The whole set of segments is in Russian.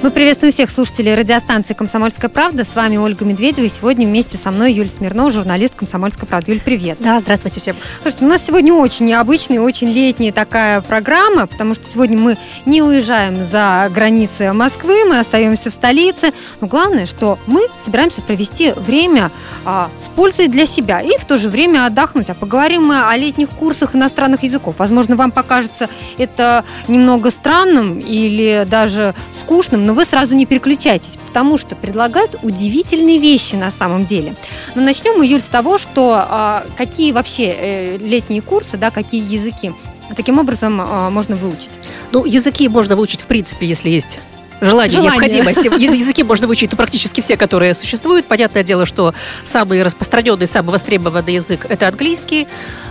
Мы приветствуем всех слушателей радиостанции «Комсомольская правда». С вами Ольга Медведева. И сегодня вместе со мной Юлия Смирнова, журналист «Комсомольской правды». Юль, привет. Да, здравствуйте всем. Слушайте, у нас сегодня очень необычная, очень летняя такая программа, потому что сегодня мы не уезжаем за границы Москвы, мы остаемся в столице. Но главное, что мы собираемся провести время а, с пользой для себя и в то же время отдохнуть. А поговорим мы о летних курсах иностранных языков. Возможно, вам покажется это немного странным или даже скучным, но вы сразу не переключайтесь, потому что предлагают удивительные вещи на самом деле. Но начнем Юль, с того, что а, какие вообще э, летние курсы, да, какие языки таким образом а, можно выучить. Ну, языки можно выучить, в принципе, если есть желание, Желание. необходимость. Языки можно выучить, ну, практически все, которые существуют. Понятное дело, что самый распространенный, самый востребованный язык – это английский.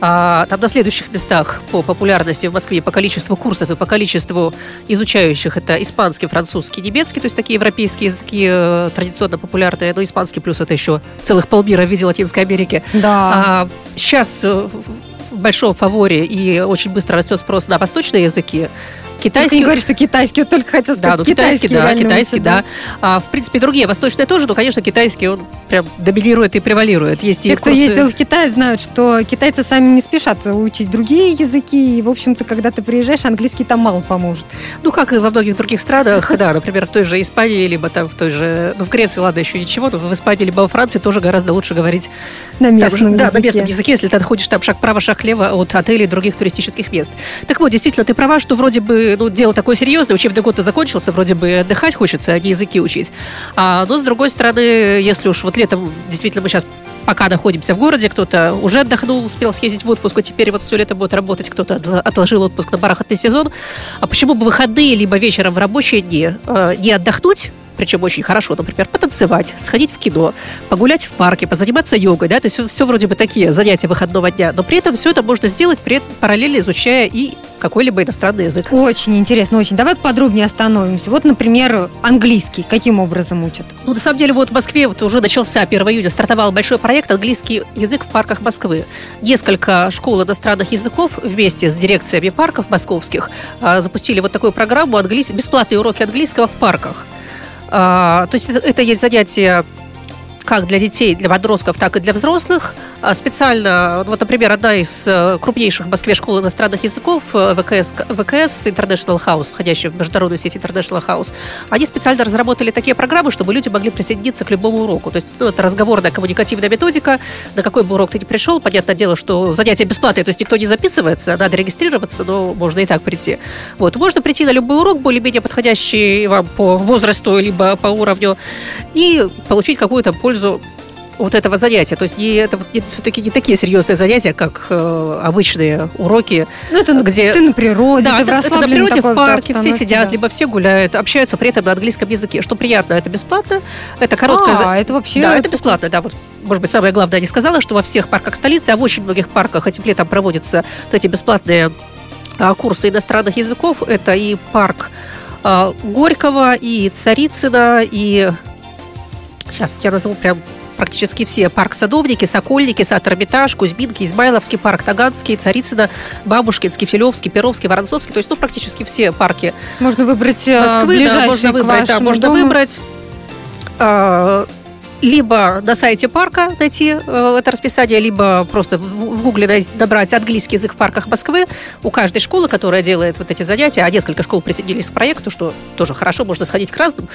А, там на следующих местах по популярности в Москве, по количеству курсов и по количеству изучающих это испанский, французский, немецкий, то есть такие европейские языки э, традиционно популярные, но испанский плюс это еще целых полмира в виде Латинской Америки. Да. А, сейчас э, в большом фаворе и очень быстро растет спрос на восточные языки. Только Китайский, не говори, что китайский, вот только хотел да, сказать. ну, китайский, да, реально китайский, учат, да. А, в принципе, другие восточные тоже, но, конечно, китайский, он прям доминирует и превалирует. Есть и Те, кто курсы- ездил в Китай, знают, что китайцы сами не спешат учить другие языки, и, в общем-то, когда ты приезжаешь, английский там мало поможет. Ну, как и во многих других странах, да, например, в той же Испании, либо там в той же, ну, в Греции, ладно, еще ничего, но в Испании, либо во Франции тоже гораздо лучше говорить На там местном же- да, на языке. местном языке, если ты отходишь там шаг вправо, шаг влево от отелей и других туристических мест. Так вот, действительно, ты права, что вроде бы, ну, дело такое серьезное, учебный год-то закончился, вроде бы отдыхать хочется, а не языки учить. А, но, с другой стороны, если уж вот летом, действительно, мы сейчас пока находимся в городе, кто-то уже отдохнул, успел съездить в отпуск, а теперь вот все лето будет работать, кто-то отложил отпуск на барахатный сезон. А почему бы выходные, либо вечером в рабочие дни э, не отдохнуть, причем очень хорошо, например, потанцевать, сходить в кино, погулять в парке, позаниматься йогой, да, то есть все, вроде бы такие занятия выходного дня, но при этом все это можно сделать, при этом параллельно изучая и какой-либо иностранный язык. Очень интересно, очень. Давай подробнее остановимся. Вот, например, английский. Каким образом учат? Ну, на самом деле, вот в Москве вот уже начался 1 июня, стартовал большой проект «Английский язык в парках Москвы». Несколько школ иностранных языков вместе с дирекциями парков московских а, запустили вот такую программу английс... «Бесплатные уроки английского в парках». А, то есть это, есть занятия как для детей, для подростков, так и для взрослых. А Специально, вот, например, одна из э, крупнейших в Москве школ иностранных языков, э, ВКС, ВКС International House, входящая в международную сеть International House, они специально разработали такие программы, чтобы люди могли присоединиться к любому уроку. То есть ну, это разговорная коммуникативная методика, на какой бы урок ты ни пришел, понятное дело, что занятия бесплатные, то есть никто не записывается, надо регистрироваться, но можно и так прийти. Вот, можно прийти на любой урок, более-менее подходящий вам по возрасту, либо по уровню, и получить какую-то пользу вот этого занятия. То есть не, это все-таки не такие серьезные занятия, как э, обычные уроки. Ну, это Где- ты на природе, Да, ты в это, это на природе, в парке, все сидят, да. либо все гуляют, общаются при этом на английском языке. Что приятно, это бесплатно, это короткое... А, это вообще... Да, это бесплатно, да. Вот, может быть, самое главное, я не сказала, что во всех парках столицы, а в очень многих парках этим летом проводятся вот эти бесплатные а, курсы иностранных языков. Это и парк а, Горького, и Царицына, и... Сейчас я назову прям практически все. Парк Садовники, Сокольники, Сад Эрмитаж, Кузьминки, Измайловский, парк Таганский, Царицына, Бабушкинский, Филевский, Перовский, Воронцовский. То есть, ну, практически все парки Можно выбрать э, Москвы, да, можно к выбрать, да, можно дому. выбрать. а, либо на сайте парка найти э, это расписание, либо просто в, гугле набрать английский язык в парках Москвы. У каждой школы, которая делает вот эти занятия, а несколько школ присоединились к проекту, что тоже хорошо, можно сходить к разным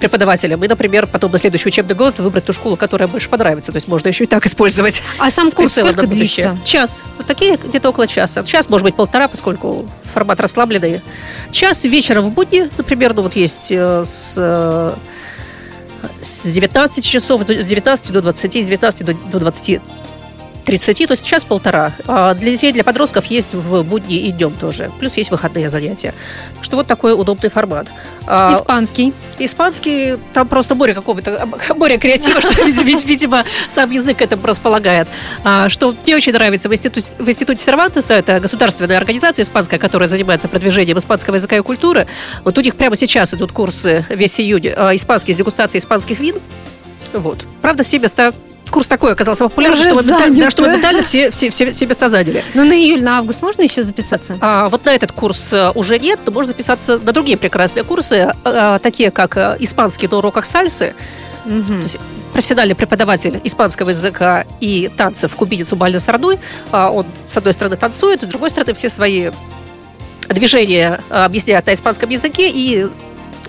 преподавателям и, например, потом на следующий учебный год выбрать ту школу, которая больше понравится. То есть можно еще и так использовать. А сам курс сколько длится? Час. Вот такие где-то около часа. Час, может быть, полтора, поскольку формат расслабленный. Час вечером в будни, например, ну вот есть э, с, э, с 19 часов, с 19 до 20, с 19 до, до 20 30, то есть час-полтора. А для детей, для подростков есть в будни и днем тоже. Плюс есть выходные занятия. Так что вот такой удобный формат. А, Испанский. Испанский, там просто море какого-то, море креатива, что, вид- видимо, сам язык это располагает. А, Что мне очень нравится в институте, в институте Сервантеса, это государственная организация испанская, которая занимается продвижением испанского языка и культуры. Вот у них прямо сейчас идут курсы весь июнь, испанские, с дегустацией испанских вин. Вот. Правда, все места курс такой оказался популярным, Уже что моментально, занято. да, что моментально все, все, все, все места заняли. Ну, на июль, на август можно еще записаться? А вот на этот курс э, уже нет, но можно записаться на другие прекрасные курсы, э, такие как испанский на уроках сальсы, Мгм. то есть профессиональный преподаватель испанского языка и танцев кубинец Убальдо Сардуй. А, Он, с одной стороны, танцует, с другой стороны, все свои движения а, объясняет на испанском языке и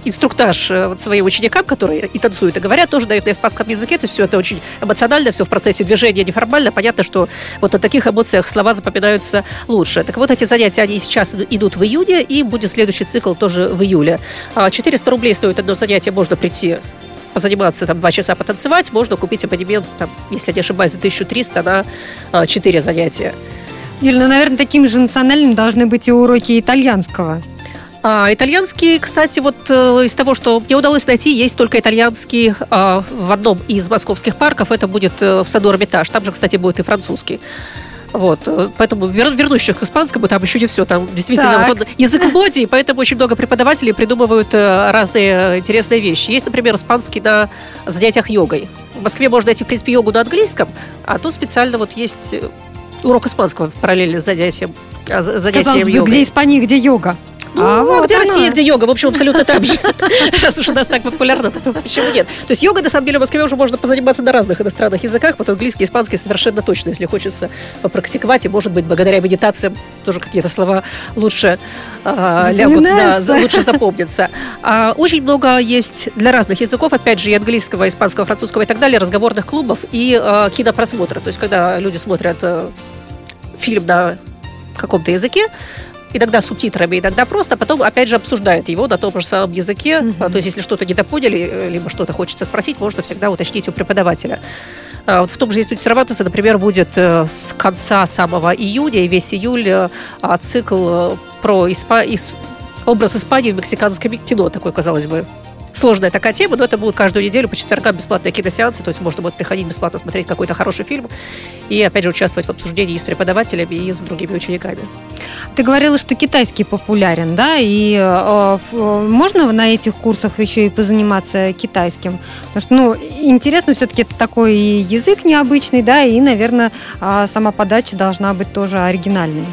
инструктаж э, вот своим ученикам, которые и танцуют, и говорят, тоже дают на испанском языке. То есть все это очень эмоционально, все в процессе движения неформально. Понятно, что вот на таких эмоциях слова запоминаются лучше. Так вот, эти занятия, они сейчас идут в июне, и будет следующий цикл тоже в июле. А, 400 рублей стоит одно занятие, можно прийти позаниматься, там, два часа потанцевать, можно купить абонемент, там, если я не ошибаюсь, за 1300 на а, 4 занятия. Юль, ну, наверное, таким же национальным должны быть и уроки итальянского. А, итальянский, кстати, вот э, из того, что мне удалось найти, есть только итальянский а, в одном из московских парков. Это будет э, в саду Эрмитаж. Там же, кстати, будет и французский. Вот, э, поэтому вер- вернусь еще к испанскому, там еще не все, там действительно Так. вот он язык в моде, и поэтому очень много преподавателей придумывают разные интересные вещи. Есть, например, испанский на занятиях йогой. В Москве можно найти, в принципе, йогу на английском, а тут специально вот есть урок испанского параллельно с занятием, а, занятием Казалось йогой. где Испания, где йога. Ну, А а вот где оно. Россия, где йога? В общем, абсолютно там же. Раз уж у нас так популярно, то почему нет? То есть йога, на самом деле, в Москве уже можно позаниматься на разных иностранных языках. Вот английский, испанский совершенно точно, если хочется попрактиковать. И, может быть, благодаря медитациям тоже какие-то слова лучше а, лягут, да, лучше запомнятся. А, Очень много есть для разных языков, опять же, и английского, и испанского, французского и так далее, разговорных клубов и а, кинопросмотров. То есть, когда люди смотрят э, фильм на каком-то языке, иногда с субтитрами, иногда просто, потом опять же обсуждает его на том же самом языке. А, То есть, если что-то недопоняли, э, либо что-то хочется спросить, можно всегда уточнить у преподавателя. А, Вот в том же институте Сервантеса, например, будет э, с конца самого июня и весь июль э, а, цикл про испа- ис- образ Испании в мексиканском кино, такой, казалось бы, сложная такая тема, но это будет каждую неделю по четвергам бесплатные киносеансы, то есть можно будет приходить бесплатно смотреть какой-то хороший фильм и, опять же, участвовать в обсуждении и с преподавателями, и с другими учениками. Ты говорила, что китайский популярен, да, и э, э, можно на этих курсах еще и позаниматься китайским? Потому что, ну, интересно, все-таки это такой язык необычный, да, и, наверное, а, сама подача должна быть тоже оригинальной.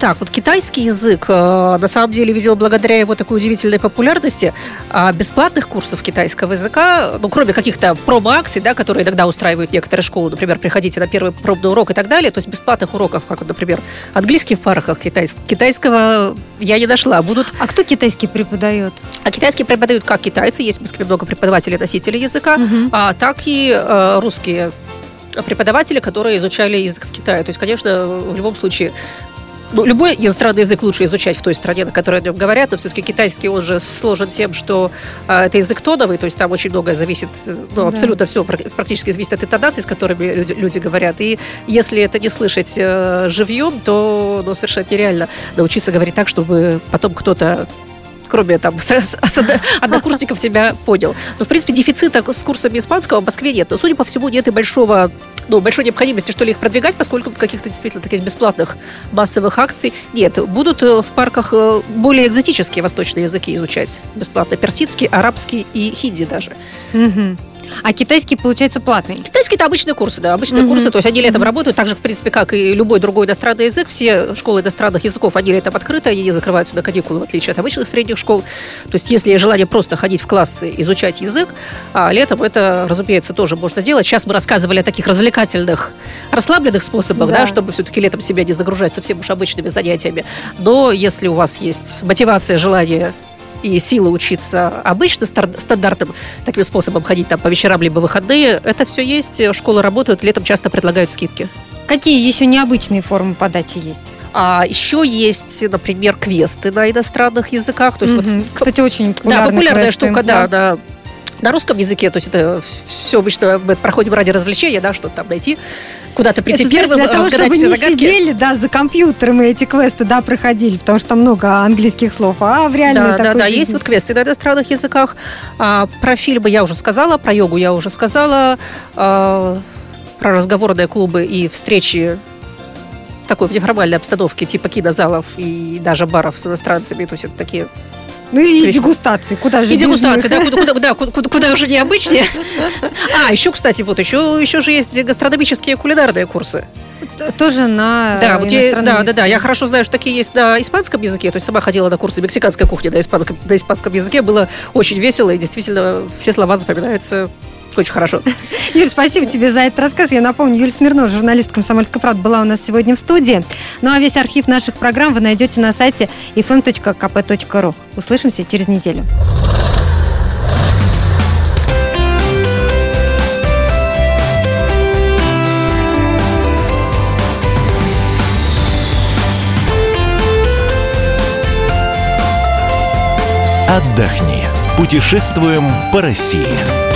Так, вот китайский язык, э, на самом деле, видимо, благодаря его такой удивительной популярности, а, бесплатных курсов китайского языка, ну, кроме каких-то промо-акций, да, которые иногда устраивают некоторые школы, например, приходите на первый пробный урок и так далее, то есть бесплатных уроков, как, например, английский в парках, китайс- китайского я не нашла. Будут А кто китайский преподает? А китайский преподают как китайцы, есть в Москве много преподавателей, носителей языка, Мгм. а, так и э, русские преподаватели, которые изучали язык в Китае. То есть, конечно, в любом случае, ну, любой иностранный язык лучше изучать в той стране, на которой о нем говорят, но все-таки китайский, он же сложен тем, что э, это язык тоновый, то есть там очень многое зависит, ну, Да. абсолютно все практически зависит от интонаций, с которыми люди, люди говорят. И если это не слышать э, живьем, то ну, совершенно нереально научиться говорить так, чтобы потом кто-то кроме там однокурсников тебя понял. Но, в принципе, дефицита с курсами испанского в Москве нет. Но, судя по всему, нет и большого, ну, большой необходимости, что ли, их продвигать, поскольку каких-то действительно таких бесплатных массовых акций нет. Будут э, в парках э, более экзотические восточные языки изучать бесплатно. Персидский, арабский и хинди даже. Мгм. А китайский, получается, платный? Китайский это обычные курсы, да, обычные Мгм. курсы, то есть они летом Мгм. работают, так же, в принципе, как и любой другой иностранный язык. Все школы иностранных языков, они летом открыты, они не закрываются на каникулы, в отличие от обычных средних школ. То есть если есть желание просто ходить в классы, изучать язык, а летом это, разумеется, тоже можно делать. Сейчас мы рассказывали о таких развлекательных, расслабленных способах, да, Да. чтобы все-таки летом себя не загружать совсем уж обычными занятиями. Но если у вас есть мотивация, желание и силы учиться обычно стандартным таким способом ходить там по вечерам либо выходные, это все есть, школы работают, летом часто предлагают скидки. Какие еще необычные формы подачи есть? А еще есть, например, квесты на иностранных языках. То есть вот Мгм. Кстати, очень да, популярный популярная квесты, штука, да, на, на русском языке. То есть это все обычно мы проходим ради развлечения, да, что-то там найти, куда-то прийти Это, знаешь, первым, для того, чтобы не загадки. сидели, да, за компьютером и эти квесты, да, проходили, потому что там много английских слов, а в реальной Да, да, да, жизни. есть вот квесты на иностранных языках. А, про фильмы я уже сказала, про йогу я уже сказала, а, про разговорные клубы и встречи такой в неформальной обстановке, типа кинозалов и даже баров с иностранцами. То есть это такие Ну и дегустации, куда же И дегустации, да, куда, куда, да, куда, куда уже необычнее. А, еще, кстати, вот еще, еще же есть гастрономические кулинарные курсы. Тоже на да, вот я, да, да, да, я хорошо знаю, что такие есть на испанском языке, то есть сама ходила на курсы мексиканской кухни на испанском, на испанском языке, было очень весело, и действительно все слова запоминаются очень хорошо. Юль, спасибо тебе за этот рассказ. Я напомню, Юлия Смирнова, журналист «Комсомольской правды», была у нас сегодня в студии. Ну а весь архив наших программ вы найдете на сайте fm.kp.ru. Услышимся через неделю. Отдохни. Путешествуем по России.